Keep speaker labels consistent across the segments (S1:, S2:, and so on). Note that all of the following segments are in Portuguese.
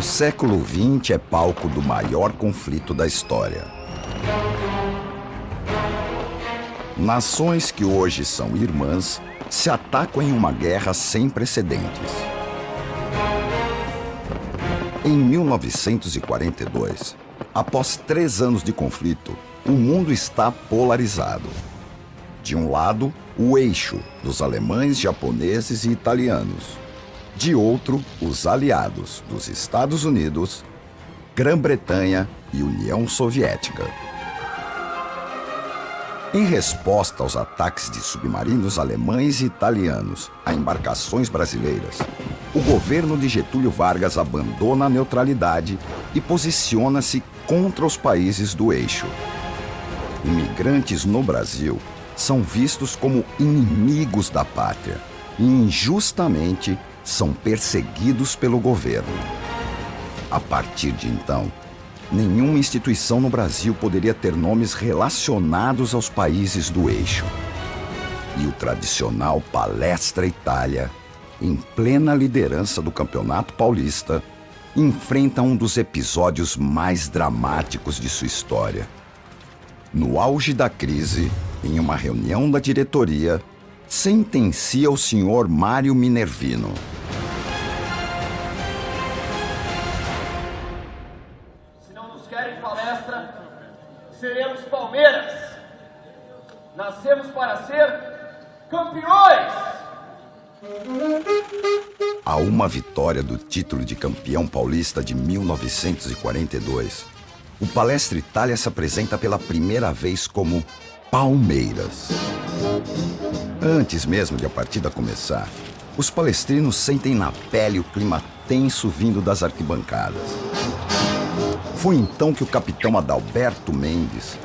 S1: O século XX é palco do maior conflito da história. Nações que hoje são irmãs se atacam em uma guerra sem precedentes. Em 1942, após três anos de conflito, o mundo está polarizado. De um lado, o eixo dos alemães, japoneses e italianos. De outro, os aliados dos Estados Unidos, Grã-Bretanha e União Soviética. Em resposta aos ataques de submarinos alemães e italianos a embarcações brasileiras, o governo de Getúlio Vargas abandona a neutralidade e posiciona-se contra os países do eixo. Imigrantes no Brasil são vistos como inimigos da pátria e injustamente são perseguidos pelo governo. A partir de então, nenhuma instituição no Brasil poderia ter nomes relacionados aos países do eixo. E o tradicional Palestra Itália, em plena liderança do Campeonato Paulista, enfrenta um dos episódios mais dramáticos de sua história. No auge da crise, em uma reunião da diretoria, sentencia o senhor Mário Minervino.
S2: seremos Palmeiras. Nascemos para ser campeões.
S1: A uma vitória do título de campeão paulista de 1942, o Palestra Itália se apresenta pela primeira vez como Palmeiras. Antes mesmo de a partida começar, os palestrinos sentem na pele o clima tenso vindo das arquibancadas. Foi então que o capitão Adalberto Mendes,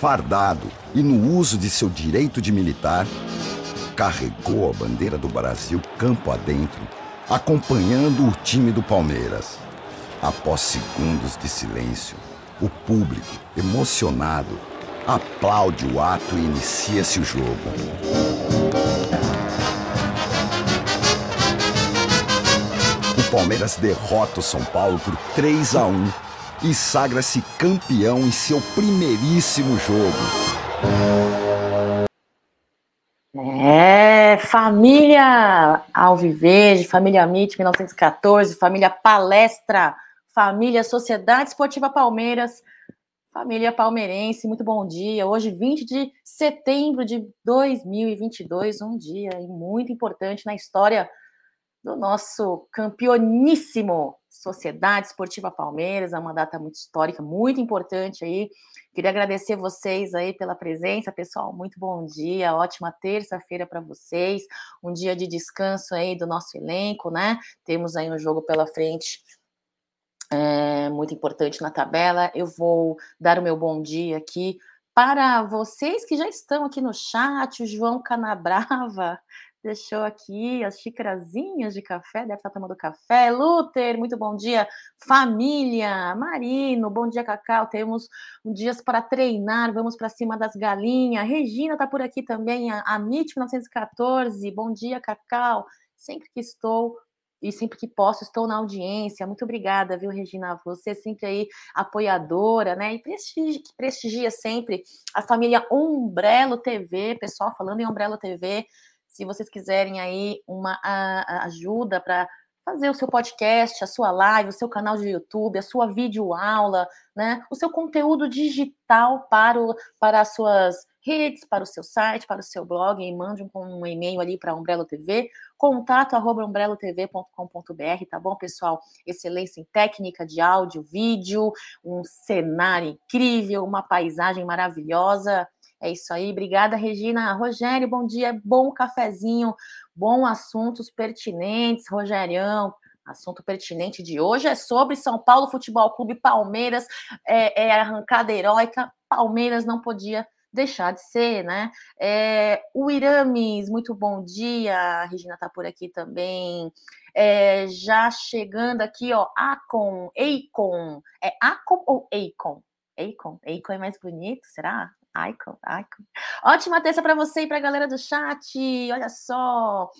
S1: fardado e no uso de seu direito de militar, carregou a bandeira do Brasil campo adentro, acompanhando o time do Palmeiras. Após segundos de silêncio, o público, emocionado, aplaude o ato e inicia-se o jogo. O Palmeiras derrota o São Paulo por 3 a 1 e sagra-se campeão em seu primeiríssimo jogo.
S3: É, família Alviverde, família MIT 1914, família Palestra, família Sociedade Esportiva Palmeiras, família palmeirense, muito bom dia. Hoje, 20 de setembro de 2022, um dia muito importante na história do nosso campeoníssimo Sociedade Esportiva Palmeiras, é uma data muito histórica, muito importante aí. Queria agradecer vocês aí pela presença, pessoal. Muito bom dia, ótima terça-feira para vocês. Um dia de descanso aí do nosso elenco, né? Temos aí um jogo pela frente é, muito importante na tabela. Eu vou dar o meu bom dia aqui para vocês que já estão aqui no chat, o João Canabrava deixou aqui as xícarazinhas de café, deve estar tomando café. Luther, muito bom dia. Família, Marino, bom dia, Cacau. Temos dias para treinar, vamos para cima das galinhas. Regina está por aqui também, a, a MIT 1914, bom dia, Cacau. Sempre que estou e sempre que posso estou na audiência. Muito obrigada, viu, Regina? Você sempre aí apoiadora, né? E prestigia, prestigia sempre a família Umbrello TV, pessoal, falando em Umbrello TV, se vocês quiserem aí uma a, a ajuda para fazer o seu podcast, a sua live, o seu canal de YouTube, a sua videoaula, né? O seu conteúdo digital para, o, para as suas redes, para o seu site, para o seu blog, e mande um, um e-mail ali para Umbrello TV, contato arroba umbrellotv.com.br, tá bom, pessoal? Excelência em técnica de áudio, vídeo, um cenário incrível, uma paisagem maravilhosa, é isso aí, obrigada, Regina. Rogério, bom dia, bom cafezinho, bom assuntos pertinentes, Rogerião. Assunto pertinente de hoje é sobre São Paulo Futebol Clube Palmeiras, é, é arrancada heróica. Palmeiras não podia deixar de ser, né? É, o Irames, muito bom dia. A Regina está por aqui também. É, já chegando aqui, ó, Acon, Eicon. É Acon ou Eicon? Eicon. Eicon é mais bonito, será? Icon, icon. Ótima terça para você e para a galera do chat. Olha só.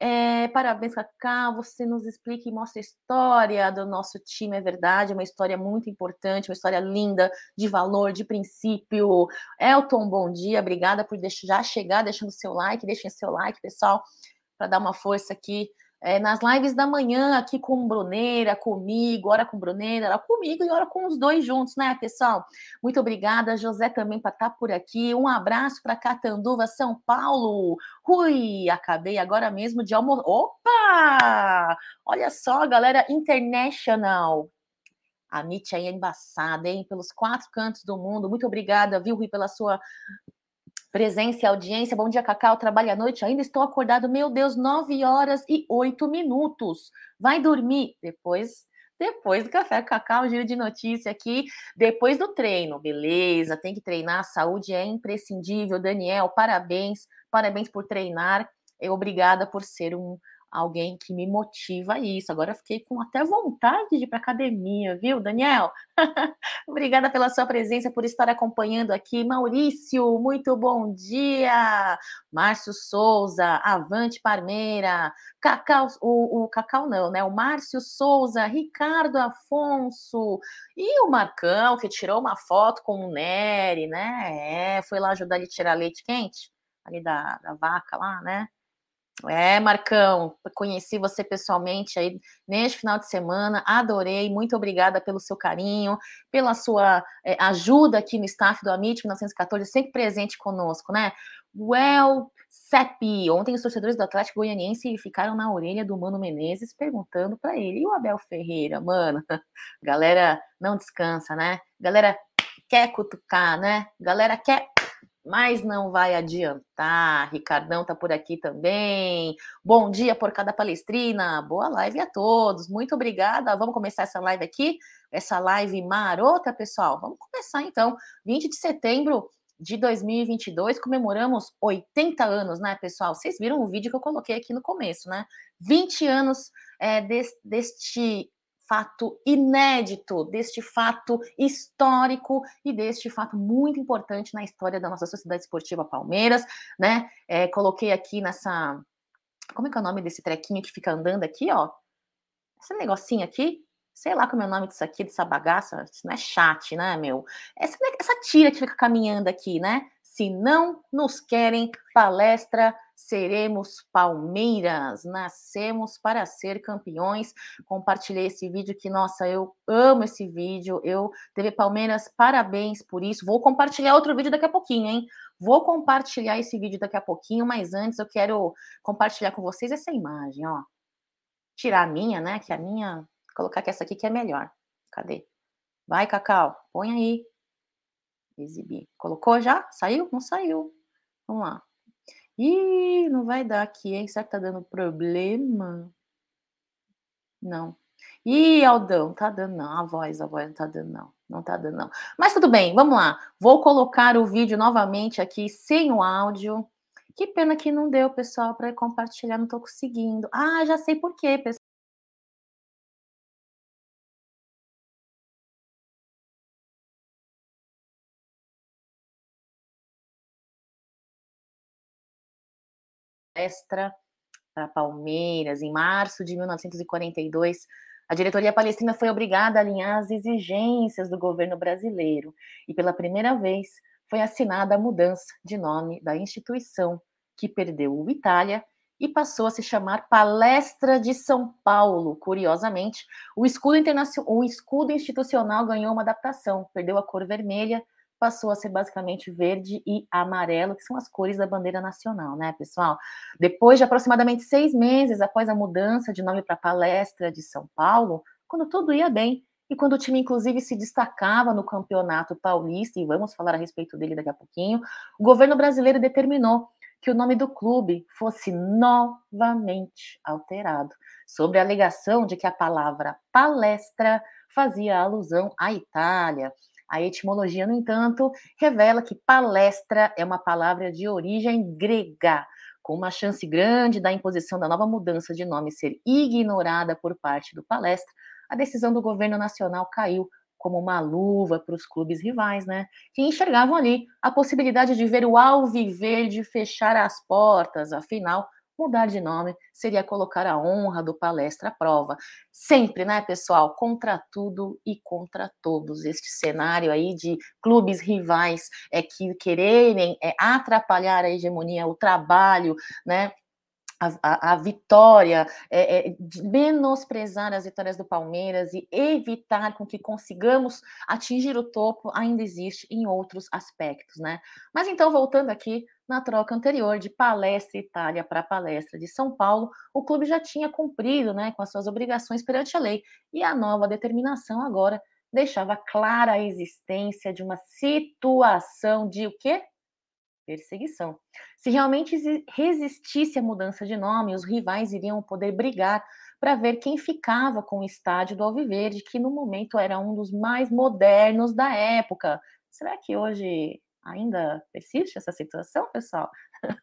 S3: É, parabéns, Cacá. Você nos explica e mostra a história do nosso time, é verdade, uma história muito importante, uma história linda, de valor, de princípio. Elton, bom dia, obrigada por já chegar deixando seu like, deixem seu like, pessoal, para dar uma força aqui é, nas lives da manhã, aqui com Bruneira, comigo, hora com Bruneira, hora comigo e hora com os dois juntos, né, pessoal? Muito obrigada, José também para estar tá por aqui. Um abraço para Catanduva, São Paulo. Ui, acabei agora mesmo de almoçar. Opa! Olha só, galera international. A Nietzsche aí é embaçada, hein? Pelos quatro cantos do mundo. Muito obrigada, viu, Rui, pela sua Presença e audiência. Bom dia, Cacau. Trabalho à noite. Ainda estou acordado. Meu Deus, 9 horas e 8 minutos. Vai dormir. Depois depois do café cacau, giro de notícia aqui, depois do treino, beleza? Tem que treinar, saúde é imprescindível. Daniel, parabéns, parabéns por treinar. E obrigada por ser um alguém que me motiva a isso. Agora fiquei com até vontade de ir para academia, viu, Daniel? Obrigada pela sua presença, por estar acompanhando aqui. Maurício, muito bom dia. Márcio Souza, Avante Parmeira, Cacau, o, o Cacau não, né? O Márcio Souza, Ricardo Afonso e o Marcão, que tirou uma foto com o Nery, né? É, foi lá ajudar ele a tirar leite quente ali da, da vaca lá, né? É, Marcão, conheci você pessoalmente aí neste final de semana, adorei, muito obrigada pelo seu carinho, pela sua é, ajuda aqui no staff do Amit 1914, sempre presente conosco, né? Well, Sepi, ontem os torcedores do Atlético Goianiense ficaram na orelha do Mano Menezes perguntando para ele, e o Abel Ferreira, mano, galera não descansa, né? Galera quer cutucar, né? Galera quer mas não vai adiantar. Ricardão tá por aqui também. Bom dia, porcada palestrina. Boa live a todos. Muito obrigada. Vamos começar essa live aqui, essa live marota, pessoal. Vamos começar então. 20 de setembro de 2022, comemoramos 80 anos, né, pessoal? Vocês viram o vídeo que eu coloquei aqui no começo, né? 20 anos é, deste fato inédito, deste fato histórico e deste fato muito importante na história da nossa Sociedade Esportiva Palmeiras, né? É, coloquei aqui nessa. Como é que é o nome desse trequinho que fica andando aqui, ó? Esse negocinho aqui, sei lá como é o nome disso aqui, dessa bagaça, isso não é chat, né, meu? Essa, essa tira que fica caminhando aqui, né? Se não nos querem, palestra seremos Palmeiras, nascemos para ser campeões. Compartilhei esse vídeo que, nossa, eu amo esse vídeo. Eu, TV Palmeiras, parabéns por isso. Vou compartilhar outro vídeo daqui a pouquinho, hein? Vou compartilhar esse vídeo daqui a pouquinho, mas antes eu quero compartilhar com vocês essa imagem, ó. Tirar a minha, né? Que a minha, colocar que essa aqui que é melhor. Cadê? Vai, Cacau, põe aí. Exibir. Colocou já? Saiu? Não saiu. Vamos lá. Ih, não vai dar aqui, hein? Será que tá dando problema? Não. Ih, Aldão, tá dando não. A voz, a voz não tá dando não. Não tá dando não. Mas tudo bem, vamos lá. Vou colocar o vídeo novamente aqui sem o áudio. Que pena que não deu, pessoal, para compartilhar, não tô conseguindo. Ah, já sei por quê, pessoal. Palestra para Palmeiras, em março de 1942, a diretoria palestina foi obrigada a alinhar as exigências do governo brasileiro e, pela primeira vez, foi assinada a mudança de nome da instituição, que perdeu o Itália e passou a se chamar Palestra de São Paulo. Curiosamente, o escudo, o escudo institucional ganhou uma adaptação, perdeu a cor vermelha passou a ser basicamente verde e amarelo, que são as cores da bandeira nacional, né, pessoal? Depois de aproximadamente seis meses após a mudança de nome para Palestra de São Paulo, quando tudo ia bem, e quando o time, inclusive, se destacava no campeonato paulista, e vamos falar a respeito dele daqui a pouquinho, o governo brasileiro determinou que o nome do clube fosse novamente alterado, sobre a alegação de que a palavra palestra fazia alusão à Itália, a etimologia, no entanto, revela que palestra é uma palavra de origem grega, com uma chance grande da imposição da nova mudança de nome ser ignorada por parte do palestra, a decisão do governo nacional caiu como uma luva para os clubes rivais, né? Que enxergavam ali a possibilidade de ver o Alviverde fechar as portas, afinal, mudar de nome seria colocar a honra do palestra à prova. Sempre, né, pessoal? Contra tudo e contra todos. Este cenário aí de clubes rivais é que quererem é, atrapalhar a hegemonia, o trabalho, né? A, a, a, vitória, é, é, menosprezar as vitórias do Palmeiras e evitar com que consigamos atingir o topo ainda existe em outros aspectos, né? Mas então, voltando aqui na troca anterior de Palestra Itália para Palestra de São Paulo, o clube já tinha cumprido né, com as suas obrigações perante a lei e a nova determinação agora deixava clara a existência de uma situação de o quê? Perseguição. Se realmente resistisse à mudança de nome, os rivais iriam poder brigar para ver quem ficava com o estádio do Alviverde, que no momento era um dos mais modernos da época. Será que hoje Ainda persiste essa situação, pessoal?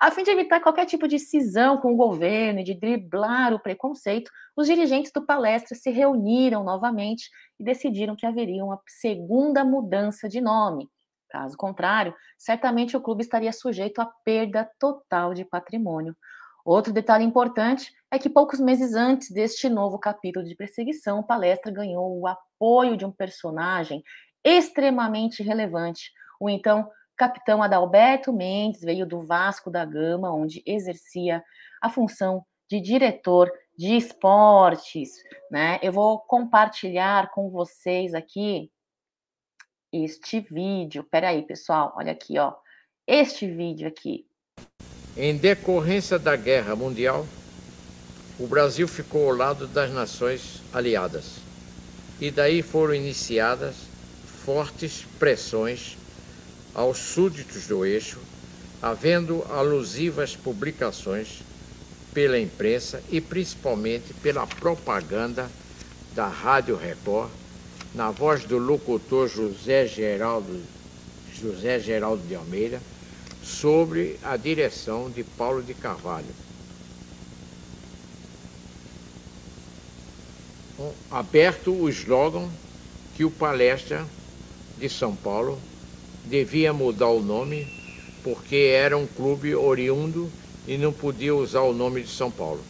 S3: A fim de evitar qualquer tipo de cisão com o governo e de driblar o preconceito, os dirigentes do palestra se reuniram novamente e decidiram que haveria uma segunda mudança de nome. Caso contrário, certamente o clube estaria sujeito à perda total de patrimônio. Outro detalhe importante é que poucos meses antes deste novo capítulo de perseguição, o palestra ganhou o apoio de um personagem extremamente relevante, o então capitão Adalberto Mendes veio do Vasco da Gama, onde exercia a função de diretor de esportes, né? Eu vou compartilhar com vocês aqui este vídeo. Peraí, pessoal, olha aqui, ó. Este vídeo aqui.
S4: Em decorrência da Guerra Mundial, o Brasil ficou ao lado das nações aliadas. E daí foram iniciadas fortes pressões aos súditos do eixo, havendo alusivas publicações pela imprensa e principalmente pela propaganda da Rádio Record, na voz do locutor José Geraldo, José Geraldo de Almeida, sobre a direção de Paulo de Carvalho. Aberto o slogan que o palestra de São Paulo devia mudar o nome porque era um clube oriundo e não podia usar o nome de São Paulo.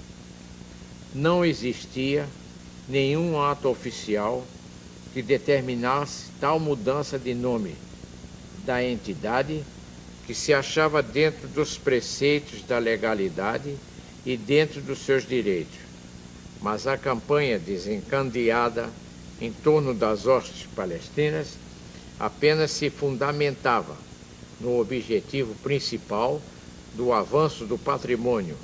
S4: Não existia nenhum ato oficial que determinasse tal mudança de nome da entidade que se achava dentro dos preceitos da legalidade e dentro dos seus direitos. Mas a campanha desencandeada em torno das hostes palestinas apenas se fundamentava no objetivo principal do avanço do patrimônio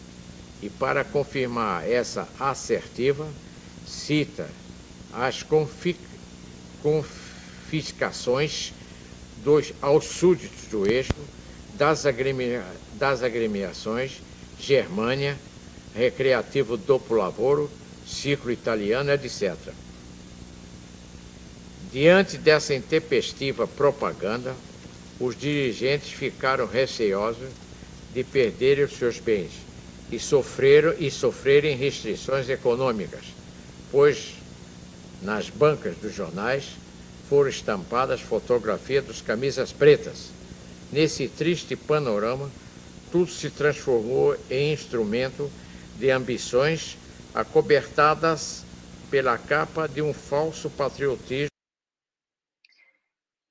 S4: e, para confirmar essa assertiva, cita as confiscações dos, aos súditos do eixo das, agremia, das agremiações Germânia, Recreativo Dopo Lavoro, Ciclo Italiano, etc. Diante dessa intempestiva propaganda, os dirigentes ficaram receosos de perderem os seus bens e sofreram e sofrerem restrições econômicas, pois nas bancas dos jornais foram estampadas fotografias dos camisas pretas. Nesse triste panorama, tudo se transformou em instrumento de ambições acobertadas pela capa de um falso patriotismo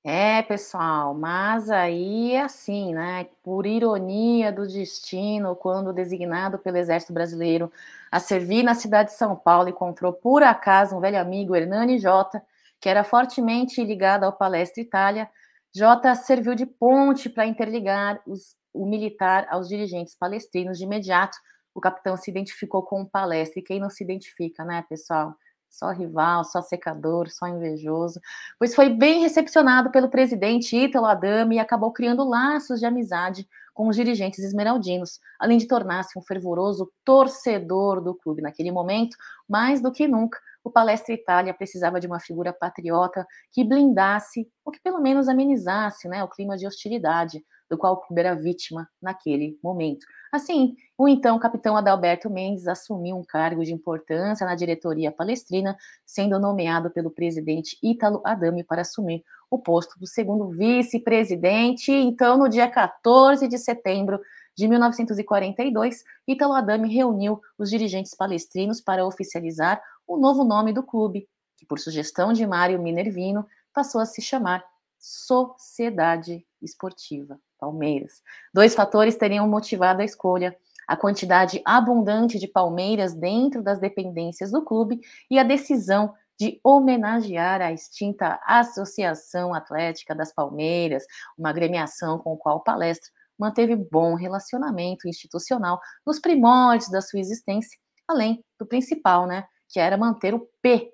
S3: é, pessoal, mas aí é assim, né? Por ironia do destino, quando designado pelo Exército Brasileiro a servir na cidade de São Paulo, encontrou por acaso um velho amigo, Hernani Jota, que era fortemente ligado ao Palestra Itália. Jota serviu de ponte para interligar os, o militar aos dirigentes palestrinos de imediato. O capitão se identificou com o Palestra, e quem não se identifica, né, pessoal? Só rival, só secador, só invejoso, pois foi bem recepcionado pelo presidente Ítalo Adame e acabou criando laços de amizade com os dirigentes esmeraldinos, além de tornar-se um fervoroso torcedor do clube. Naquele momento, mais do que nunca, o Palestra Itália precisava de uma figura patriota que blindasse, ou que pelo menos amenizasse né, o clima de hostilidade do qual o clube era vítima naquele momento. Assim, o então capitão Adalberto Mendes assumiu um cargo de importância na diretoria palestrina, sendo nomeado pelo presidente Ítalo Adame para assumir o posto do segundo vice-presidente. Então, no dia 14 de setembro de 1942, Italo Adami reuniu os dirigentes palestrinos para oficializar o novo nome do clube, que, por sugestão de Mário Minervino, passou a se chamar Sociedade Esportiva Palmeiras. Dois fatores teriam motivado a escolha: a quantidade abundante de palmeiras dentro das dependências do clube e a decisão de homenagear a extinta Associação Atlética das Palmeiras, uma agremiação com a qual palestra manteve bom relacionamento institucional nos primórdios da sua existência, além do principal, né, que era manter o P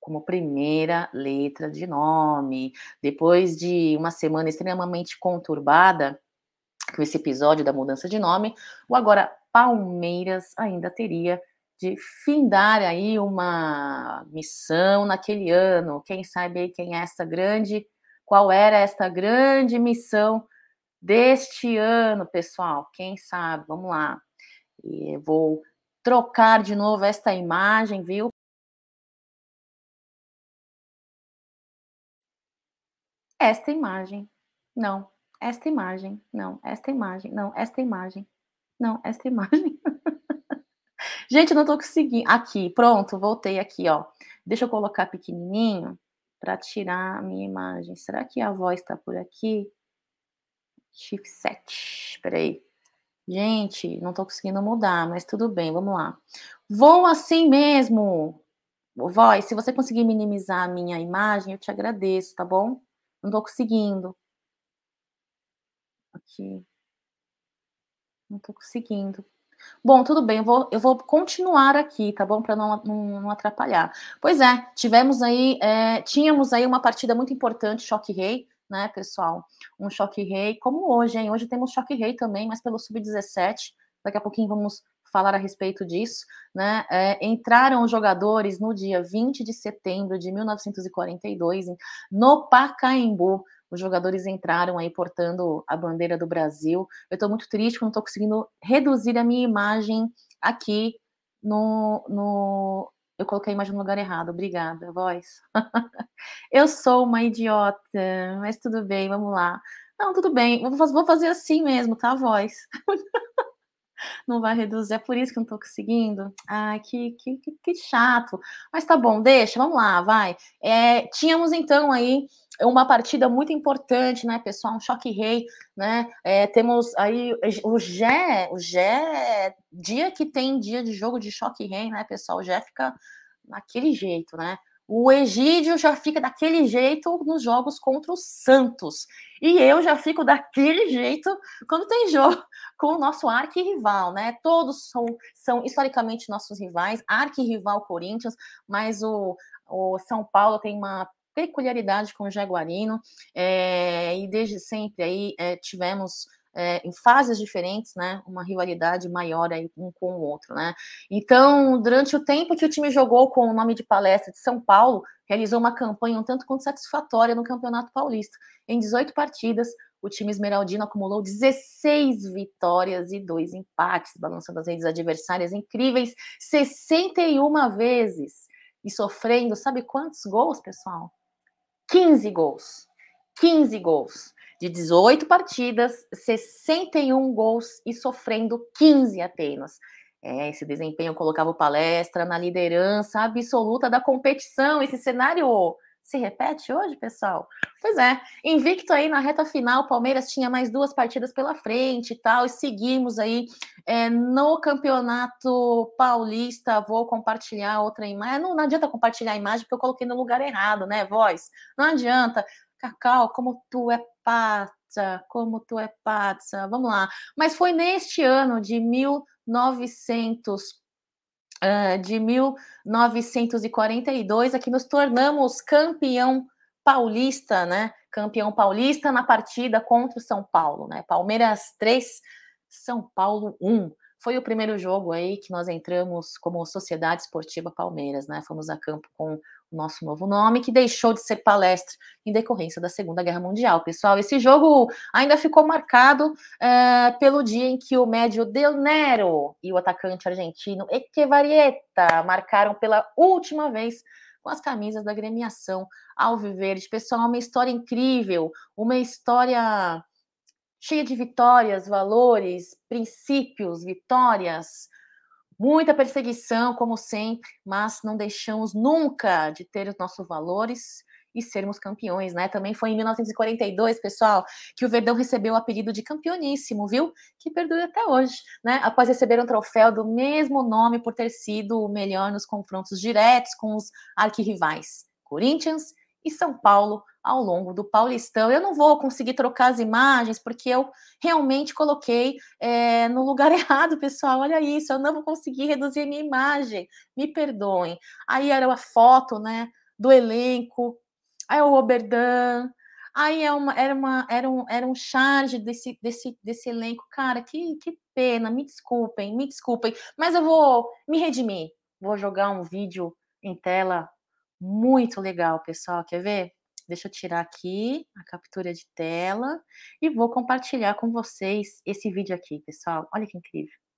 S3: como primeira letra de nome. Depois de uma semana extremamente conturbada com esse episódio da mudança de nome, o agora Palmeiras ainda teria de findar aí uma missão naquele ano. Quem sabe quem é essa grande, qual era esta grande missão deste ano, pessoal? Quem sabe? Vamos lá. E vou trocar de novo esta imagem, viu? Esta imagem. Não. Esta imagem. Não. Esta imagem. Não. Esta imagem. Não. Esta imagem. Gente, não tô conseguindo. Aqui, pronto, voltei aqui, ó. Deixa eu colocar pequenininho para tirar a minha imagem. Será que a voz está por aqui? Shift 7. Espera aí. Gente, não tô conseguindo mudar, mas tudo bem, vamos lá. Vou assim mesmo. Voz, se você conseguir minimizar a minha imagem, eu te agradeço, tá bom? Não tô conseguindo. Aqui. Não tô conseguindo. Bom, tudo bem, eu vou, eu vou continuar aqui, tá bom? Para não, não, não, atrapalhar. Pois é, tivemos aí, é, tínhamos aí uma partida muito importante, Choque Rei, né, pessoal? Um Choque Rei, como hoje, hein? Hoje temos Choque Rei também, mas pelo Sub-17. Daqui a pouquinho vamos falar a respeito disso, né? É, entraram os jogadores no dia 20 de setembro de 1942 no Pacaembu os jogadores entraram aí portando a bandeira do Brasil. Eu estou muito triste não estou conseguindo reduzir a minha imagem aqui no, no. Eu coloquei a imagem no lugar errado, obrigada, voz. eu sou uma idiota, mas tudo bem, vamos lá. Não, tudo bem, vou fazer assim mesmo, tá, voz? não vai reduzir, é por isso que eu não tô conseguindo. Ai, que, que, que, chato. Mas tá bom, deixa, vamos lá, vai. É, tínhamos então aí uma partida muito importante, né, pessoal? Um choque rei, né? É, temos aí o Gé, o Gé, dia que tem dia de jogo de choque rei, né, pessoal? O Gé fica naquele jeito, né? O Egídio já fica daquele jeito nos jogos contra o Santos. E eu já fico daquele jeito quando tem jogo com o nosso arquirrival, né? Todos são, são historicamente nossos rivais, arquirrival Corinthians, mas o, o São Paulo tem uma peculiaridade com o Jaguarino, é, e desde sempre aí é, tivemos é, em fases diferentes, né, uma rivalidade maior aí um com o outro, né. Então, durante o tempo que o time jogou com o nome de palestra de São Paulo, realizou uma campanha um tanto quanto satisfatória no Campeonato Paulista. Em 18 partidas, o time esmeraldino acumulou 16 vitórias e dois empates, balançando as redes adversárias incríveis 61 vezes e sofrendo, sabe quantos gols, pessoal? 15 gols. 15 gols. De 18 partidas, 61 gols e sofrendo 15 apenas. É, esse desempenho colocava o palestra na liderança absoluta da competição. Esse cenário se repete hoje, pessoal? Pois é, invicto aí na reta final, Palmeiras tinha mais duas partidas pela frente e tal, e seguimos aí é, no Campeonato Paulista. Vou compartilhar outra imagem. Não, não adianta compartilhar a imagem porque eu coloquei no lugar errado, né, voz? Não adianta. Cacau, como tu é pata, como tu é pata. Vamos lá. Mas foi neste ano de 1900 uh, de 1942 é que nos tornamos campeão paulista, né? Campeão paulista na partida contra o São Paulo, né? Palmeiras 3, São Paulo 1 foi o primeiro jogo aí que nós entramos como Sociedade Esportiva Palmeiras, né? Fomos a campo com nosso novo nome, que deixou de ser palestra em decorrência da Segunda Guerra Mundial. Pessoal, esse jogo ainda ficou marcado uh, pelo dia em que o médio Del Nero e o atacante argentino Echevarrieta marcaram pela última vez com as camisas da gremiação Alviverde. Pessoal, uma história incrível, uma história cheia de vitórias, valores, princípios, vitórias, muita perseguição, como sempre, mas não deixamos nunca de ter os nossos valores e sermos campeões, né? Também foi em 1942, pessoal, que o Verdão recebeu o apelido de campeoníssimo, viu? Que perdura até hoje, né? Após receber um troféu do mesmo nome por ter sido o melhor nos confrontos diretos com os arquirrivais Corinthians e São Paulo ao longo do Paulistão. Eu não vou conseguir trocar as imagens porque eu realmente coloquei é, no lugar errado, pessoal. Olha isso, eu não vou conseguir reduzir minha imagem. Me perdoem. Aí era a foto, né, do elenco. Aí o Oberdan. Aí é uma, era, uma, era, um, era um charge desse, desse, desse elenco. Cara, que, que pena. Me desculpem, me desculpem. Mas eu vou me redimir. Vou jogar um vídeo em tela muito legal, pessoal. Quer ver? Deixa eu tirar aqui a captura de tela e vou compartilhar com vocês esse vídeo aqui, pessoal. Olha que incrível.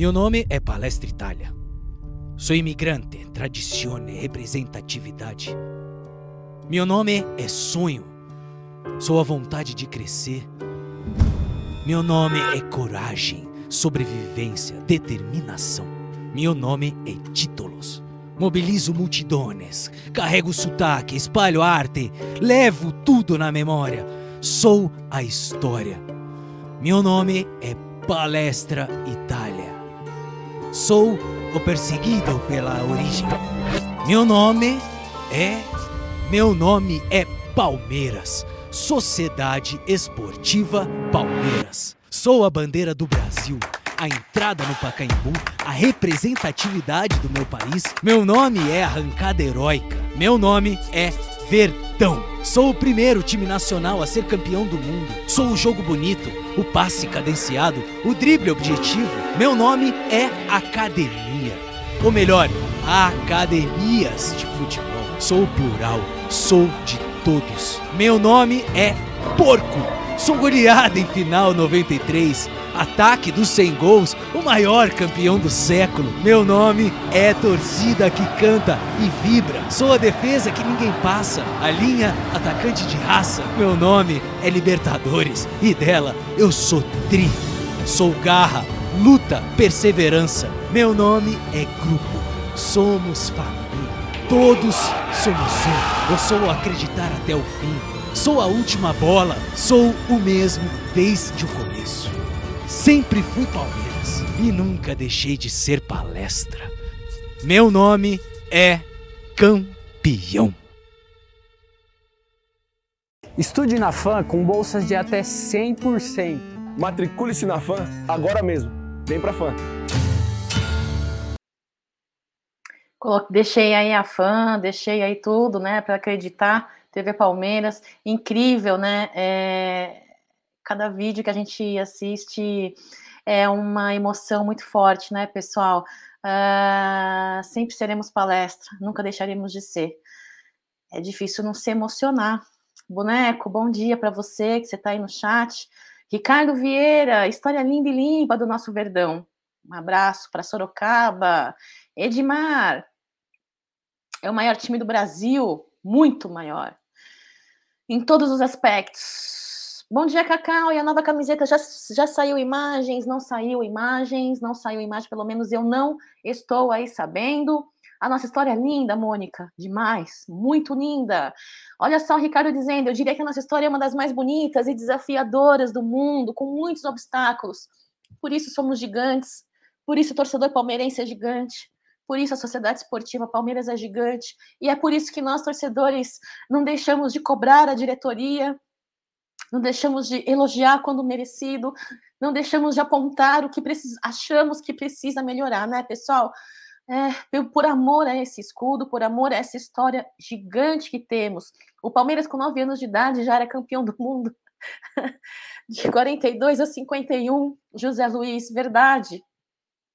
S5: Meu nome é Palestra Itália. Sou imigrante, tradição e representatividade. Meu nome é sonho. Sou a vontade de crescer. Meu nome é coragem, sobrevivência, determinação. Meu nome é títulos. Mobilizo multidões, carrego sotaque, espalho arte, levo tudo na memória. Sou a história. Meu nome é Palestra Itália. Sou o perseguido pela origem. Meu nome é. Meu nome é Palmeiras. Sociedade Esportiva Palmeiras. Sou a bandeira do Brasil, a entrada no Pacaembu, a representatividade do meu país. Meu nome é Arrancada Heróica. Meu nome é Verdão. Sou o primeiro time nacional a ser campeão do mundo. Sou o jogo bonito, o passe cadenciado, o drible objetivo. Meu nome é Academia. Ou melhor, academias de futebol. Sou o plural, sou de todos. Meu nome é Porco. Sou goleado em final 93 Ataque dos 100 gols, o maior campeão do século. Meu nome é torcida que canta e vibra. Sou a defesa que ninguém passa, a linha atacante de raça. Meu nome é Libertadores e dela eu sou tri. Sou garra, luta, perseverança. Meu nome é grupo. Somos família. Todos somos um. Eu sou acreditar até o fim. Sou a última bola. Sou o mesmo desde o começo. Sempre fui Palmeiras e nunca deixei de ser palestra. Meu nome é Campeão.
S6: Estude na FAM com bolsas de até 100%.
S7: Matricule-se na FAM agora mesmo. Vem pra FAM.
S3: Deixei aí a fã, deixei aí tudo, né, para acreditar. TV Palmeiras, incrível, né? É, cada vídeo que a gente assiste é uma emoção muito forte, né, pessoal? Uh, sempre seremos palestra, nunca deixaremos de ser. É difícil não se emocionar. Boneco, bom dia para você que você está aí no chat. Ricardo Vieira, história linda e limpa do nosso Verdão. Um abraço para Sorocaba. Edmar, é o maior time do Brasil, muito maior. Em todos os aspectos Bom dia, Cacau. E a nova camiseta já, já saiu imagens? Não saiu imagens? Não saiu imagem, pelo menos eu não estou aí sabendo. A nossa história é linda, Mônica. Demais. Muito linda. Olha só o Ricardo dizendo: eu diria que a nossa história é uma das mais bonitas e desafiadoras do mundo, com muitos obstáculos. Por isso somos gigantes. Por isso o torcedor palmeirense é gigante. Por isso a sociedade esportiva Palmeiras é gigante. E é por isso que nós, torcedores, não deixamos de cobrar a diretoria não deixamos de elogiar quando merecido, não deixamos de apontar o que achamos que precisa melhorar, né, pessoal? É, por amor a esse escudo, por amor a essa história gigante que temos. O Palmeiras, com 9 anos de idade, já era campeão do mundo. De 42 a 51, José Luiz, verdade.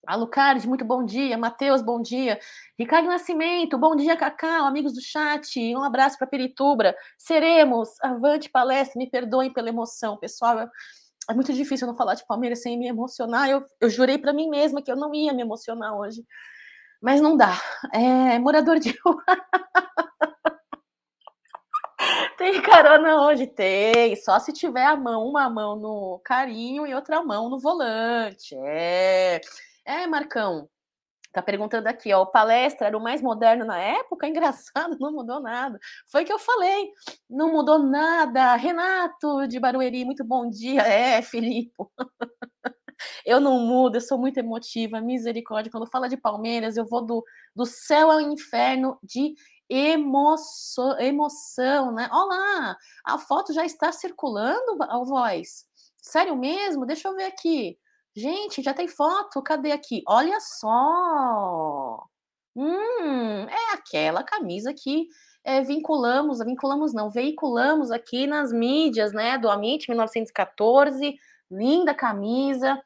S3: Alucard, muito bom dia. Matheus, bom dia. Ricardo Nascimento, bom dia, Cacau, amigos do chat. Um abraço para Peritubra. Seremos, avante palestra, me perdoem pela emoção, pessoal. É muito difícil não falar de Palmeiras sem me emocionar. Eu, eu jurei para mim mesma que eu não ia me emocionar hoje, mas não dá. É morador de rua. Tem carona hoje? Tem. Só se tiver a mão, uma mão no carinho e outra mão no volante. É. É, Marcão. Tá perguntando aqui, ó, o palestra era o mais moderno na época? Engraçado, não mudou nada. Foi que eu falei, não mudou nada. Renato de Barueri, muito bom dia. É, Filipe. eu não mudo, eu sou muito emotiva, misericórdia. Quando fala de Palmeiras, eu vou do, do céu ao inferno de emoção, emoção, né? Olha lá, a foto já está circulando, a voz. Sério mesmo? Deixa eu ver aqui. Gente, já tem foto, cadê aqui? Olha só! Hum, é aquela camisa que é, vinculamos, vinculamos não, veiculamos aqui nas mídias, né, do Amit 1914, linda camisa,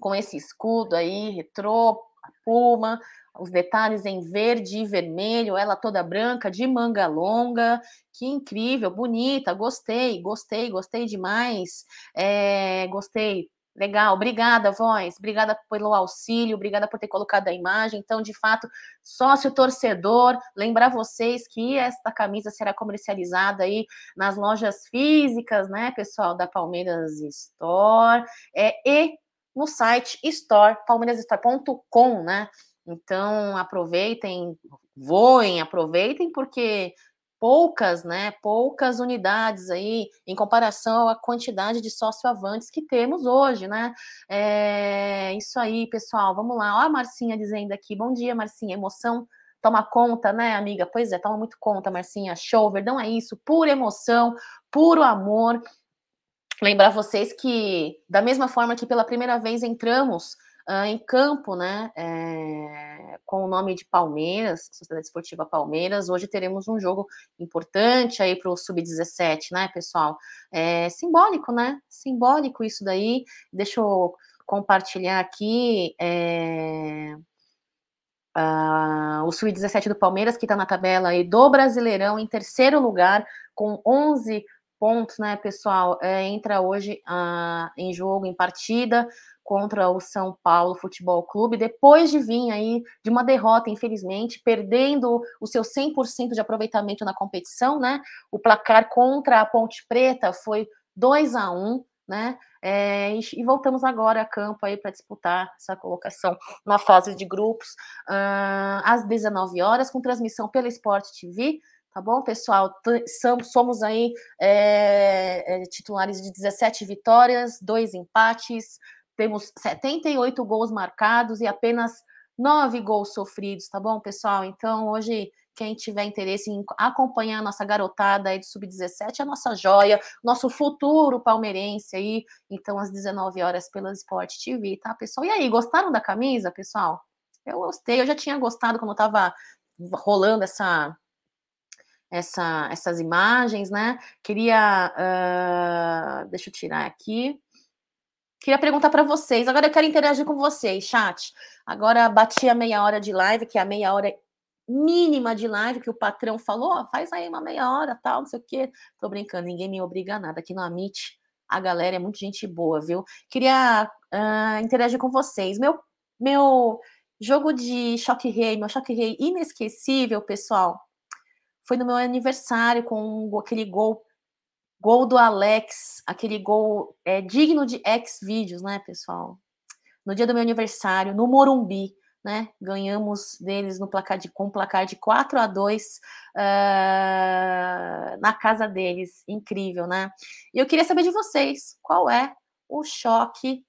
S3: com esse escudo aí, retrô, puma, os detalhes em verde e vermelho, ela toda branca, de manga longa, que incrível, bonita, gostei, gostei, gostei demais, é, gostei, Legal, obrigada, voz. Obrigada pelo auxílio, obrigada por ter colocado a imagem. Então, de fato, sócio torcedor, lembrar vocês que esta camisa será comercializada aí nas lojas físicas, né, pessoal, da Palmeiras Store, é, e no site store, palmeirasstore.com, né? Então, aproveitem, voem, aproveitem, porque poucas, né, poucas unidades aí em comparação à quantidade de sócio-avantes que temos hoje, né? É, isso aí, pessoal, vamos lá. Ó a Marcinha dizendo aqui, bom dia, Marcinha, emoção toma conta, né, amiga? Pois é, toma muito conta, Marcinha. Show, verdão é isso, pura emoção, puro amor. Lembrar vocês que, da mesma forma que pela primeira vez entramos uh, em campo, né, é, com o nome de Palmeiras, Sociedade Esportiva Palmeiras. Hoje teremos um jogo importante aí para o Sub-17, né, pessoal? É simbólico, né? Simbólico isso daí. Deixa eu compartilhar aqui. É... Uh, o Sub-17 do Palmeiras, que está na tabela aí do Brasileirão, em terceiro lugar, com 11 pontos, né, pessoal? É, entra hoje uh, em jogo, em partida, contra o São Paulo Futebol Clube, depois de vir aí de uma derrota, infelizmente, perdendo o seu 100% de aproveitamento na competição, né? O placar contra a Ponte Preta foi 2 a 1 né? É, e, voltamos agora a campo aí para disputar essa colocação na fase de grupos uh, às 19 horas, com transmissão pela Sport TV. Tá bom, pessoal? Somos aí é, é, titulares de 17 vitórias, dois empates, temos 78 gols marcados e apenas 9 gols sofridos, tá bom, pessoal? Então, hoje, quem tiver interesse em acompanhar a nossa garotada aí do Sub-17, a nossa joia, nosso futuro palmeirense aí, então, às 19 horas pela Sport TV, tá, pessoal? E aí, gostaram da camisa, pessoal? Eu gostei, eu já tinha gostado quando eu tava rolando essa essa, essas imagens, né? Queria. Uh, deixa eu tirar aqui. Queria perguntar para vocês. Agora eu quero interagir com vocês, chat. Agora bati a meia hora de live, que é a meia hora mínima de live que o patrão falou, faz aí uma meia hora, tal, não sei o quê. Tô brincando, ninguém me obriga a nada. Aqui no Amit, a galera é muito gente boa, viu? Queria uh, interagir com vocês. Meu, meu jogo de choque rei, meu choque rei inesquecível, pessoal, foi no meu aniversário com aquele gol Gol do Alex, aquele gol é digno de ex-vídeos, né, pessoal? No dia do meu aniversário, no Morumbi, né? Ganhamos deles no placar de, com placar de 4 a 2 uh, ah, na casa deles. Incrível, né? E eu queria saber de vocês, qual é o choque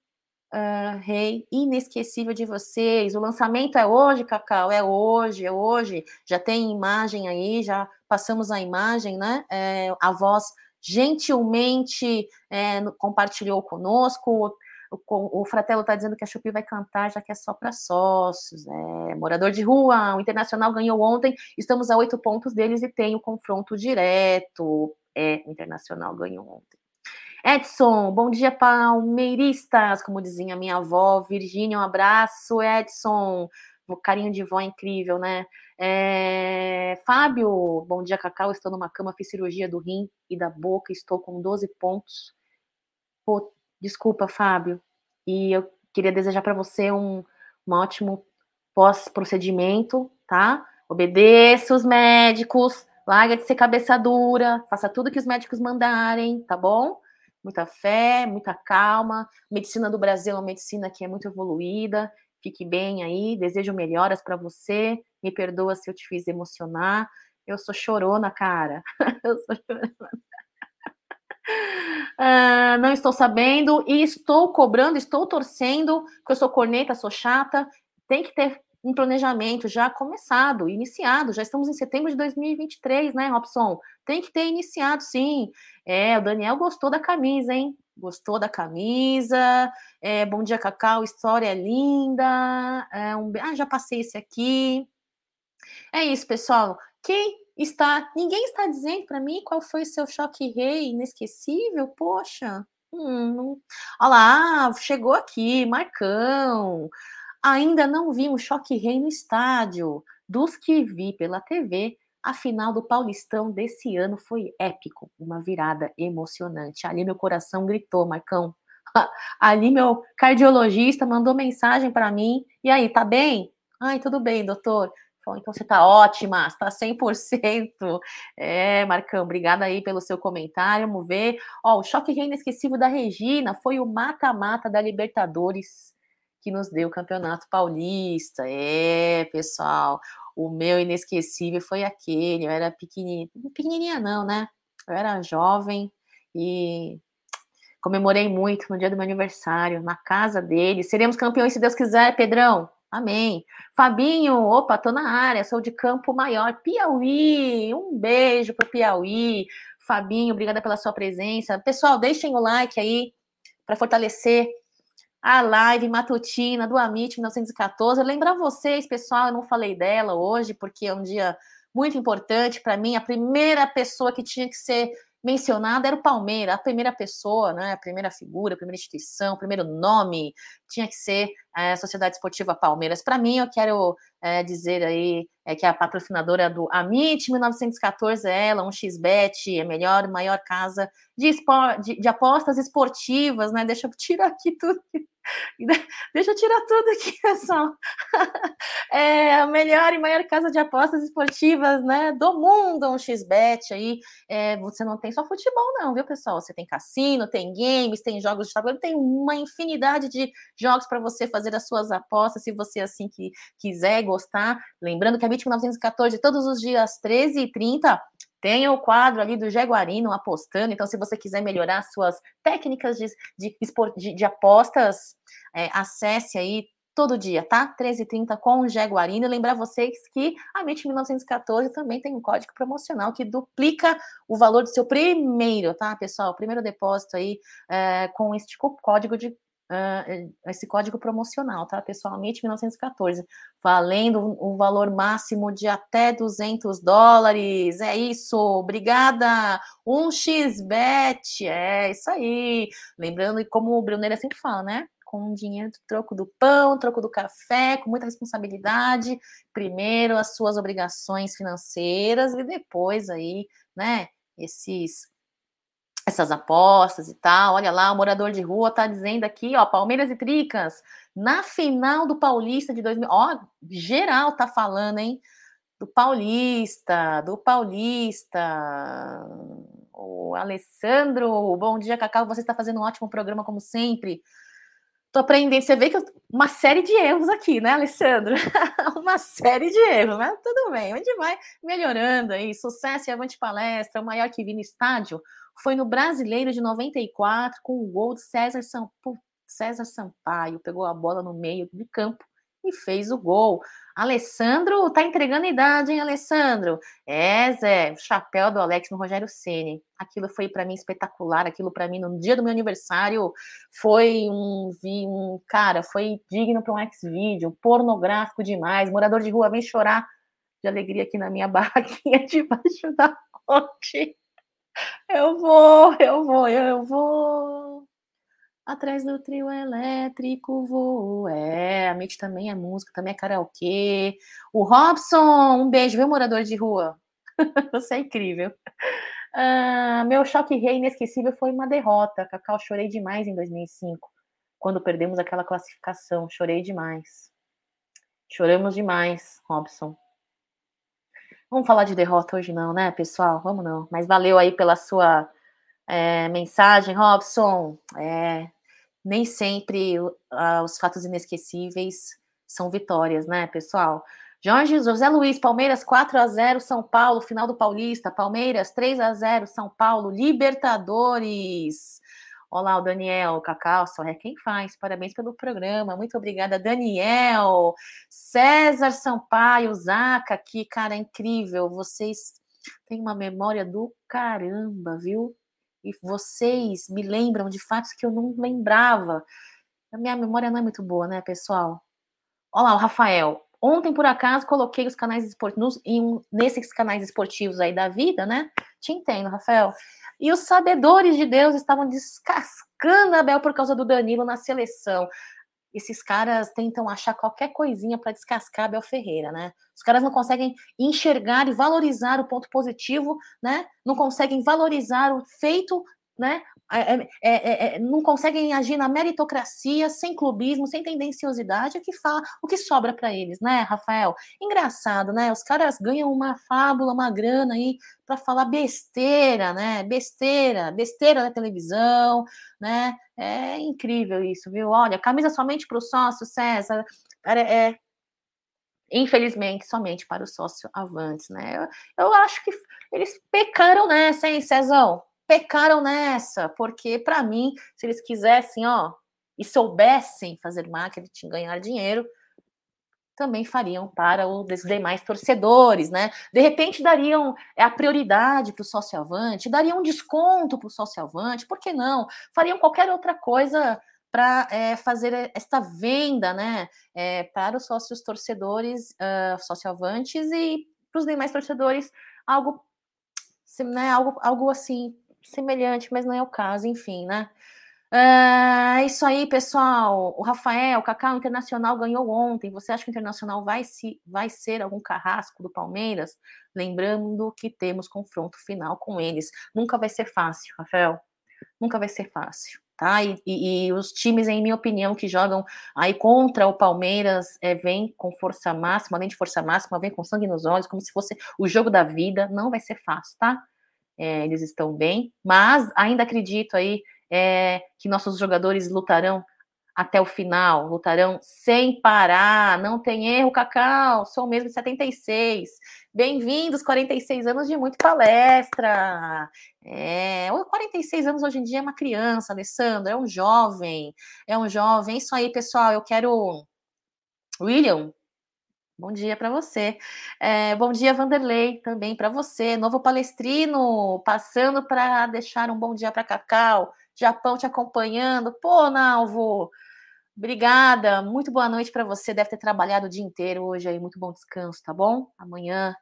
S3: uh, rei inesquecível de vocês? O lançamento é hoje, Cacau? É hoje, é hoje. Já tem imagem aí, já passamos a imagem, né? É, a voz gentilmente é, compartilhou conosco. O, o Fratello está dizendo que a Chupi vai cantar, já que é só para sócios. É, morador de rua, o Internacional ganhou ontem, estamos a oito pontos deles e tem o confronto direto. É, o Internacional ganhou ontem. Edson, bom dia, palmeiristas, como dizia minha avó. Virgínia, um abraço. Edson, carinho de vó é incrível, né? É... Fábio, bom dia, Cacau. Estou numa cama, fiz cirurgia do rim e da boca, estou com 12 pontos. Pô, desculpa, Fábio. E eu queria desejar para você um, um ótimo pós-procedimento, tá? Obedeça os médicos, larga de ser cabeça dura, faça tudo que os médicos mandarem, tá bom? muita fé, muita calma. Medicina do Brasil é uma medicina que é muito evoluída. Fique bem aí, desejo melhoras para você. Me perdoa se eu te fiz emocionar. Eu sou chorona, cara. eu sou chorona. Uh, não estou sabendo e estou cobrando, estou torcendo, porque eu sou corneta, sou chata. Tem que ter um planejamento já começado, iniciado. Já estamos em setembro de 2023, né, Robson? Tem que ter iniciado, sim. É, o Daniel gostou da camisa, hein? Gostou da camisa. É, bom dia, Cacau. História é linda. É um... Ah, já passei esse aqui. É isso, pessoal. Quem está. Ninguém está dizendo para mim qual foi o seu choque rei inesquecível? Poxa. Hum. Olha lá, chegou aqui, Marcão. Ainda não vi um choque rei no estádio. Dos que vi pela TV, a final do Paulistão desse ano foi épico, uma virada emocionante. Ali meu coração gritou, Marcão. Ali meu cardiologista mandou mensagem para mim. E aí, tá bem? Ai, tudo bem, doutor. Falou, então você tá ótima, está 100%. É, Marcão, obrigada aí pelo seu comentário. Vamos ver. Ó, o choque rei inesquecível da Regina foi o mata-mata da Libertadores que nos deu o Campeonato Paulista. É, pessoal, o meu inesquecível foi aquele. Eu era pequenininha, pequenininha não, né? Eu era jovem e comemorei muito no dia do meu aniversário, na casa dele. Seremos campeões se Deus quiser, Pedrão. Amém. Fabinho, opa, tô na área, sou de Campo Maior, Piauí. Um beijo pro Piauí. Fabinho, obrigada pela sua presença. Pessoal, deixem o like aí para fortalecer a live matutina do Amit 1914. Eu lembrar vocês, pessoal, eu não falei dela hoje, porque é um dia muito importante para mim. A primeira pessoa que tinha que ser mencionada era o Palmeiras, a primeira pessoa, né, a primeira figura, a primeira instituição, o primeiro nome tinha que ser a Sociedade Esportiva Palmeiras. Para mim, eu quero é, dizer aí é, que a patrocinadora do Amit 1914 é ela, um xbet, é melhor, maior casa de, espor, de, de apostas esportivas, né? Deixa eu tirar aqui tudo. Deixa eu tirar tudo aqui, pessoal. É a melhor e maior casa de apostas esportivas, né, do mundo, um xbet aí. É, você não tem só futebol não, viu, pessoal? Você tem cassino, tem games, tem jogos de tabuleiro, tem uma infinidade de jogos para você fazer as suas apostas, se você assim que quiser gostar. Lembrando que a MIT 1914 todos os dias 13h30 tem o quadro ali do Jaguarino apostando. Então, se você quiser melhorar suas técnicas de, de, de, de apostas, é, acesse aí todo dia, tá? 13h30 com o Jaguarino. E lembrar vocês que a MIT 1914 também tem um código promocional que duplica o valor do seu primeiro, tá, pessoal? Primeiro depósito aí é, com este código de uh, esse código promocional, tá, pessoalmente, 1914, valendo um valor máximo de até 200 dólares, é isso, obrigada, um xbet, é isso aí, lembrando, e como o Bruneira sempre fala, né, com dinheiro do troco do pão, troco do café, com muita responsabilidade, primeiro as suas obrigações financeiras e depois aí, né, esses essas apostas e tal. Olha lá, o morador de rua tá dizendo aqui, ó, Palmeiras e Tricas, na final do Paulista de 2000. Ó, geral tá falando, hein? Do Paulista, do Paulista. O Alessandro, bom dia, Cacau. Você está fazendo um ótimo programa, como sempre. Tô aprendendo. Você vê que eu... uma série de erros aqui, né, Alessandro? uma série de erros, mas tudo bem. A gente vai melhorando aí. Sucesso e avante palestra, o maior que vi no estádio foi no Brasileiro de 94, com o gol de César, Sam... César Sampaio. Pegou a bola no meio de campo e fez o gol. Alessandro tá entregando idade, hein, Alessandro? É, Zé, o chapéu do Alex no Rogério Ceni. Aquilo foi para mim espetacular, aquilo para mim no dia do meu aniversário foi um, um cara, foi digno para um ex-vídeo, pornográfico demais. Morador de rua vem chorar de alegria aqui na minha barraquinha debaixo da ponte. Eu vou, eu vou, eu vou. Atrás do trio elétrico vou. É, a Mitch também é música, também é karaokê. O Robson, um beijo, viu, morador de rua? Você é incrível. Ah, meu choque rei inesquecível foi uma derrota. Cacau, chorei demais em 2005, quando perdemos aquela classificação. Chorei demais. Choramos demais, Robson. Vamos falar de derrota hoje, não, né, pessoal? Vamos não. Mas valeu aí pela sua é, mensagem, Robson. É, nem sempre uh, os fatos inesquecíveis são vitórias, né, pessoal? Jorge José Luiz, Palmeiras 4 a 0 São Paulo, final do Paulista. Palmeiras 3 a 0 São Paulo, Libertadores. Olá, o Daniel, Cacau, só é quem faz. Parabéns pelo programa. Muito obrigada, Daniel. César Sampaio, Zaca aqui, cara, é incrível. Vocês têm uma memória do caramba, viu? e vocês me lembram de fatos que eu não lembrava. A minha memória não é muito boa, né, pessoal? Olha lá, o Rafael. Ontem, por acaso, coloquei os canais esportivos, nesses canais esportivos aí da vida, né? Te entendo, Rafael. E os sabedores de Deus estavam descascando a Bel por causa do Danilo na seleção esses caras tentam achar qualquer coisinha para descascar Abel Ferreira, né? Os caras não conseguem enxergar e valorizar o ponto positivo, né? Não conseguem valorizar o feito, né? É é, é, é, é, não conseguem agir na meritocracia, sem clubismo, sem tendenciosidade, o que fala, o que sobra para eles, né, Rafael? Engraçado, né? Os caras ganham uma fábula, uma grana aí para falar besteira, né? Besteira, besteira na televisão, né? É incrível isso, viu? Olha, camisa somente para o sócio, César, é, é infelizmente, somente para o sócio avantes, né? Eu, eu, acho que eles pecaram nessa, hein, Cezão? Pecaram nessa, porque para mim, se eles quisessem, ó, e soubessem fazer marketing, ganhar dinheiro, também fariam para os demais torcedores, né? De repente dariam é, a prioridade para o sócio avante, dariam um desconto para o sócio avante, por que não? Fariam qualquer outra coisa para é, fazer esta venda, né? É, para os sócios torcedores, uh, sócio avantes e para os demais torcedores, algo, né, algo, algo assim semelhante, mas não é o caso, enfim, né? É isso aí, pessoal. O Rafael, o Cacau Internacional ganhou ontem. Você acha que o Internacional vai, se, vai ser algum carrasco do Palmeiras? Lembrando que temos confronto final com eles. Nunca vai ser fácil, Rafael. Nunca vai ser fácil, tá? E, e, e os times, em minha opinião, que jogam aí contra o Palmeiras, é, vem com força máxima, além de força máxima, vem com sangue nos olhos, como se fosse o jogo da vida. Não vai ser fácil, tá? É, eles estão bem, mas ainda acredito aí é, que nossos jogadores lutarão até o final, lutarão sem parar, não tem erro, Cacau, sou mesmo de 76. Bem-vindos, 46 anos de muito palestra. É, 46 anos hoje em dia é uma criança, Alessandro, é um jovem, é um jovem. É isso aí, pessoal, eu quero. William, Bom dia para você. É, bom dia, Vanderlei, também para você. Novo palestrino, passando para deixar um bom dia para Cacau. Japão te acompanhando. Pô, Nalvo, obrigada. Muito boa noite para você. Deve ter trabalhado o dia inteiro hoje aí. Muito bom descanso, tá bom? Amanhã,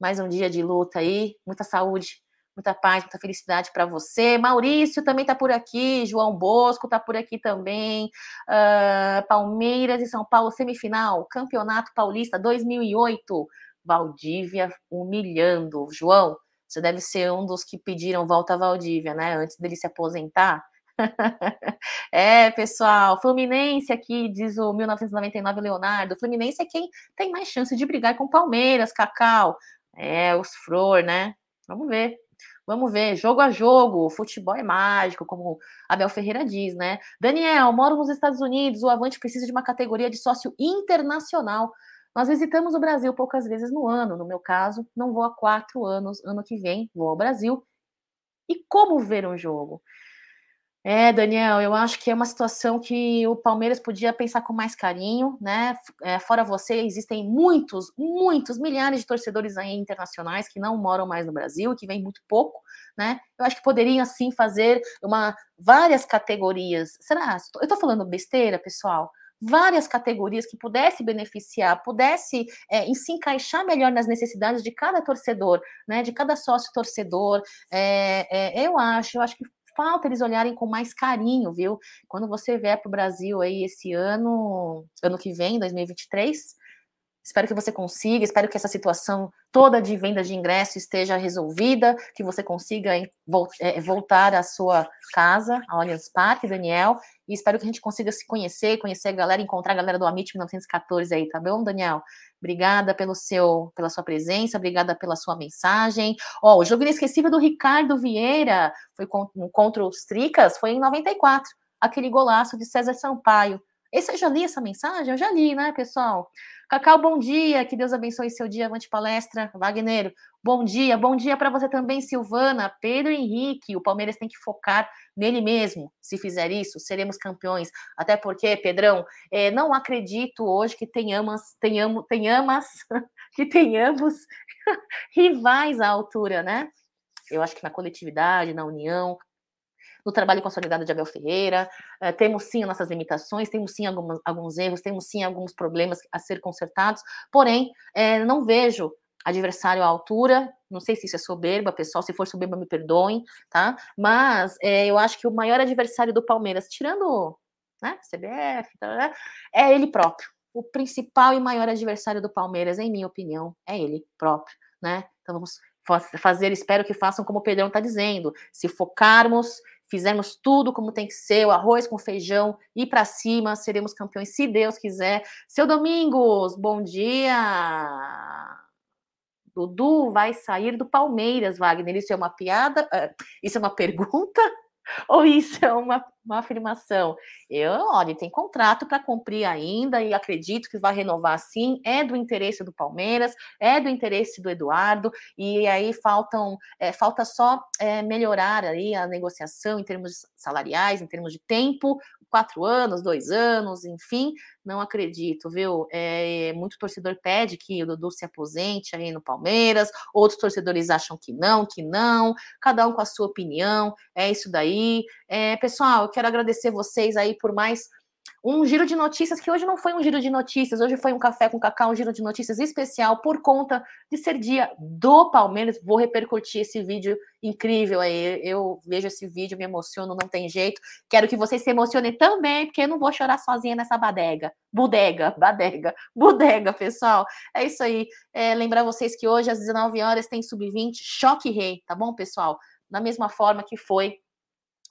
S3: mais um dia de luta aí. Muita saúde muita paz, muita felicidade para você. Maurício também está por aqui, João Bosco está por aqui também. Uh, Palmeiras e São Paulo, semifinal, Campeonato Paulista 2008. Valdívia humilhando. João, você deve ser um dos que pediram volta a Valdívia, né? Antes dele se aposentar. é, pessoal, Fluminense aqui, diz o 1999 Leonardo. Fluminense é quem tem mais chance de brigar com Palmeiras, Cacau. É, os Flor, né? Vamos ver. Vamos ver, jogo a jogo, futebol é mágico, como Abel Ferreira diz, né? Daniel, moro nos Estados Unidos, o Avante precisa de uma categoria de sócio internacional. Nós visitamos o Brasil poucas vezes no ano, no meu caso, não vou há quatro anos, ano que vem vou ao Brasil. E como ver um jogo? É, Daniel, eu acho que é uma situação que o Palmeiras podia pensar com mais carinho, né? É, fora você, existem muitos, muitos, milhares de torcedores aí internacionais que não moram mais no Brasil, que vêm muito pouco, né? Eu acho que poderiam, assim, fazer uma, várias categorias. Será? Eu tô falando besteira, pessoal? várias categorias que pudesse beneficiar, pudesse é, se encaixar melhor nas necessidades de cada torcedor, né, de cada sócio torcedor. É, é, eu acho, eu acho que falta eles olharem com mais carinho, viu? Quando você vier para o Brasil aí esse ano, ano que vem, 2023, Espero que você consiga, espero que essa situação toda de venda de ingresso esteja resolvida, que você consiga é, voltar à sua casa, ao Allianz Parque, Daniel, e espero que a gente consiga se conhecer, conhecer a galera, encontrar a galera do Amit 1914 aí, tá bom, Daniel? Obrigada pelo seu, pela sua presença, obrigada pela sua mensagem. Ó, oh, o jogo inesquecível do Ricardo Vieira foi contra os Tricas, foi em 94, aquele golaço de César Sampaio. Esse eu já li essa mensagem? Eu já li, né, pessoal? Cacau, bom dia, que Deus abençoe seu dia, avante palestra. Wagner, bom dia, bom dia para você também, Silvana, Pedro Henrique. O Palmeiras tem que focar nele mesmo. Se fizer isso, seremos campeões. Até porque, Pedrão, é, não acredito hoje que tenhamos, tenhamos, tenhamos, que tenhamos rivais à altura, né? Eu acho que na coletividade, na união, no trabalho consolidado de Abel Ferreira. Uh, temos sim nossas limitações, temos sim alguns, alguns erros, temos sim alguns problemas a ser consertados, porém, é, não vejo adversário à altura. Não sei se isso é soberba, pessoal. Se for soberba, me perdoem, tá? Mas é, eu acho que o maior adversário do Palmeiras, tirando né, CBF, tá, né, é ele próprio. O principal e maior adversário do Palmeiras, em minha opinião, é ele próprio, né? Então vamos fazer, espero que façam como o Pedrão está dizendo. Se focarmos fizermos tudo como tem que ser, o arroz com feijão, ir para cima, seremos campeões, se Deus quiser. Seu Domingos, bom dia. Dudu vai sair do Palmeiras, Wagner. Isso é uma piada? Eh, isso é uma pergunta? Ou isso é uma, uma afirmação? Eu, olha, tem contrato para cumprir ainda e acredito que vai renovar sim. É do interesse do Palmeiras, é do interesse do Eduardo, e aí faltam, é, falta só é, melhorar aí a negociação em termos salariais, em termos de tempo, quatro anos, dois anos, enfim, não acredito, viu? É, muito torcedor pede que o Dudu se aposente aí no Palmeiras, outros torcedores acham que não, que não, cada um com a sua opinião, é isso daí. É, pessoal, eu quero agradecer vocês aí por mais um giro de notícias que hoje não foi um giro de notícias, hoje foi um café com cacau, um giro de notícias especial por conta de ser dia do Palmeiras. Vou repercutir esse vídeo incrível aí. Eu vejo esse vídeo, me emociono, não tem jeito. Quero que vocês se emocionem também, porque eu não vou chorar sozinha nessa badega. Bodega, badega, bodega, pessoal. É isso aí. É, lembrar vocês que hoje às 19 horas tem sub-20 Choque Rei, tá bom, pessoal? Da mesma forma que foi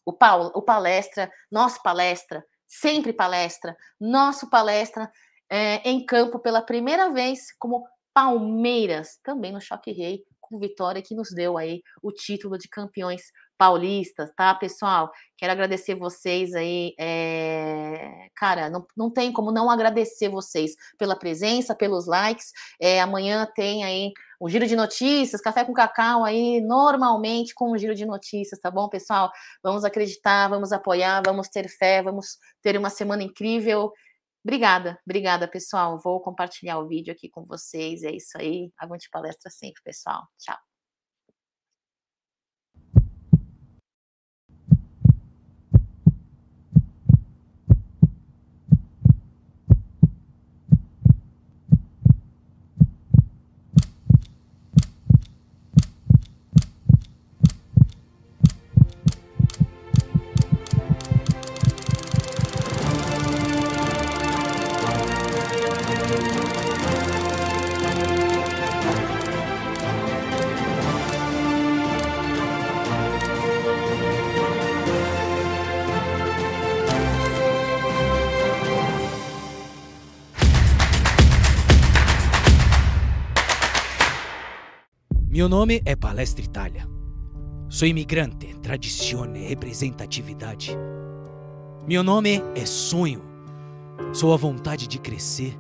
S3: o, Paulo, o palestra, nossa palestra sempre palestra. Nosso palestra é, em campo pela primeira vez como Palmeiras, também no Choque Rei, com vitória que nos deu aí o título de campeões paulistas, tá, pessoal? Quero agradecer vocês aí. É... Cara, não, não tem como não agradecer vocês pela presença, pelos likes. É, amanhã tem aí o giro de notícias, café com cacau aí, normalmente com o giro de notícias, tá bom, pessoal? Vamos acreditar, vamos apoiar, vamos ter fé, vamos ter uma semana incrível. Obrigada, obrigada, pessoal. Vou compartilhar o vídeo aqui com vocês. É isso aí. Aguante palestra sempre, pessoal. Tchau.
S5: Mio nome é Palestra Itália. Sou imigrante, tradizione, representatividade. Meu nome é sonho. Sou a vontade de crescer.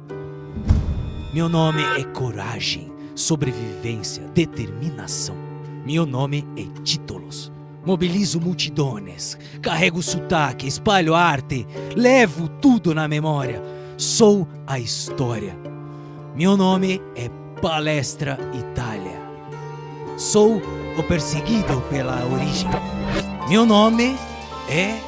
S5: Meu nome é coragem, sobrevivência, determinação. Meu nome é títulos. Mobilizo multidões, carrego sotaque, espalho arte, levo tudo na memória. Sou a história. Meu nome é Palestra Itália. Sou o perseguido pela origem. Meu nome é.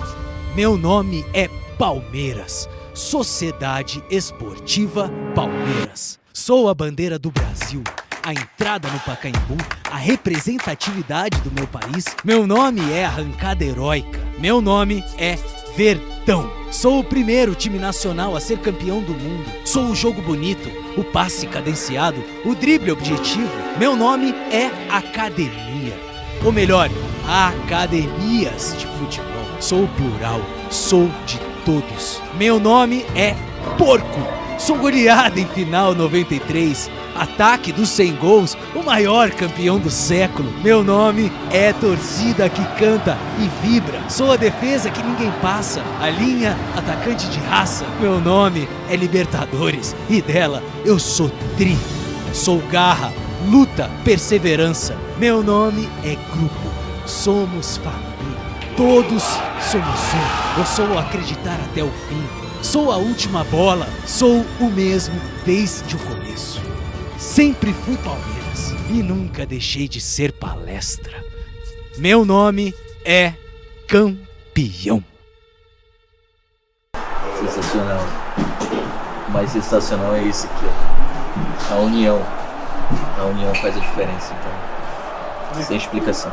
S5: Meu nome é Palmeiras. Sociedade Esportiva Palmeiras. Sou a bandeira do Brasil a entrada no Pacaembu, a representatividade do meu país. Meu nome é Arrancada Heróica. Meu nome é Verdão. Sou o primeiro time nacional a ser campeão do mundo. Sou o jogo bonito, o passe cadenciado, o drible objetivo. Meu nome é Academia. Ou melhor, academias de futebol. Sou o plural, sou de todos. Meu nome é Porco. Sou goleada em final 93 ataque dos 100 gols, o maior campeão do século. Meu nome é torcida que canta e vibra. Sou a defesa que ninguém passa, a linha atacante de raça. Meu nome é Libertadores e dela eu sou tri. Sou garra, luta, perseverança. Meu nome é grupo. Somos família. Todos somos um. Eu sou acreditar até o fim. Sou a última bola. Sou o mesmo desde o começo. Sempre fui Palmeiras e nunca deixei de ser palestra. Meu nome é Campeão.
S8: Sensacional. O mais sensacional é isso aqui, ó. A união. A união faz a diferença, então. Sem explicação.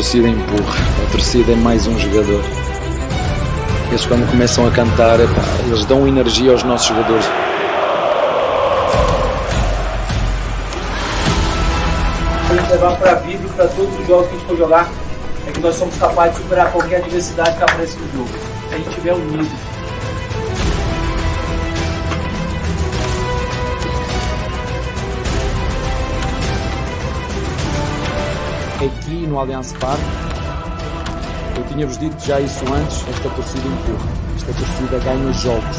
S9: Torcida empurra. A torcida é mais um jogador. Eles quando começam a cantar, epá, eles dão energia aos nossos jogadores.
S10: Vamos levar para a vida para todos os jogos que a gente for jogar, é que nós somos capazes de superar qualquer adversidade que apareça no jogo. Se a gente estiver unido.
S6: No Allianz Parque eu tinha-vos dito já isso antes, esta torcida empurra, esta torcida ganha jogos.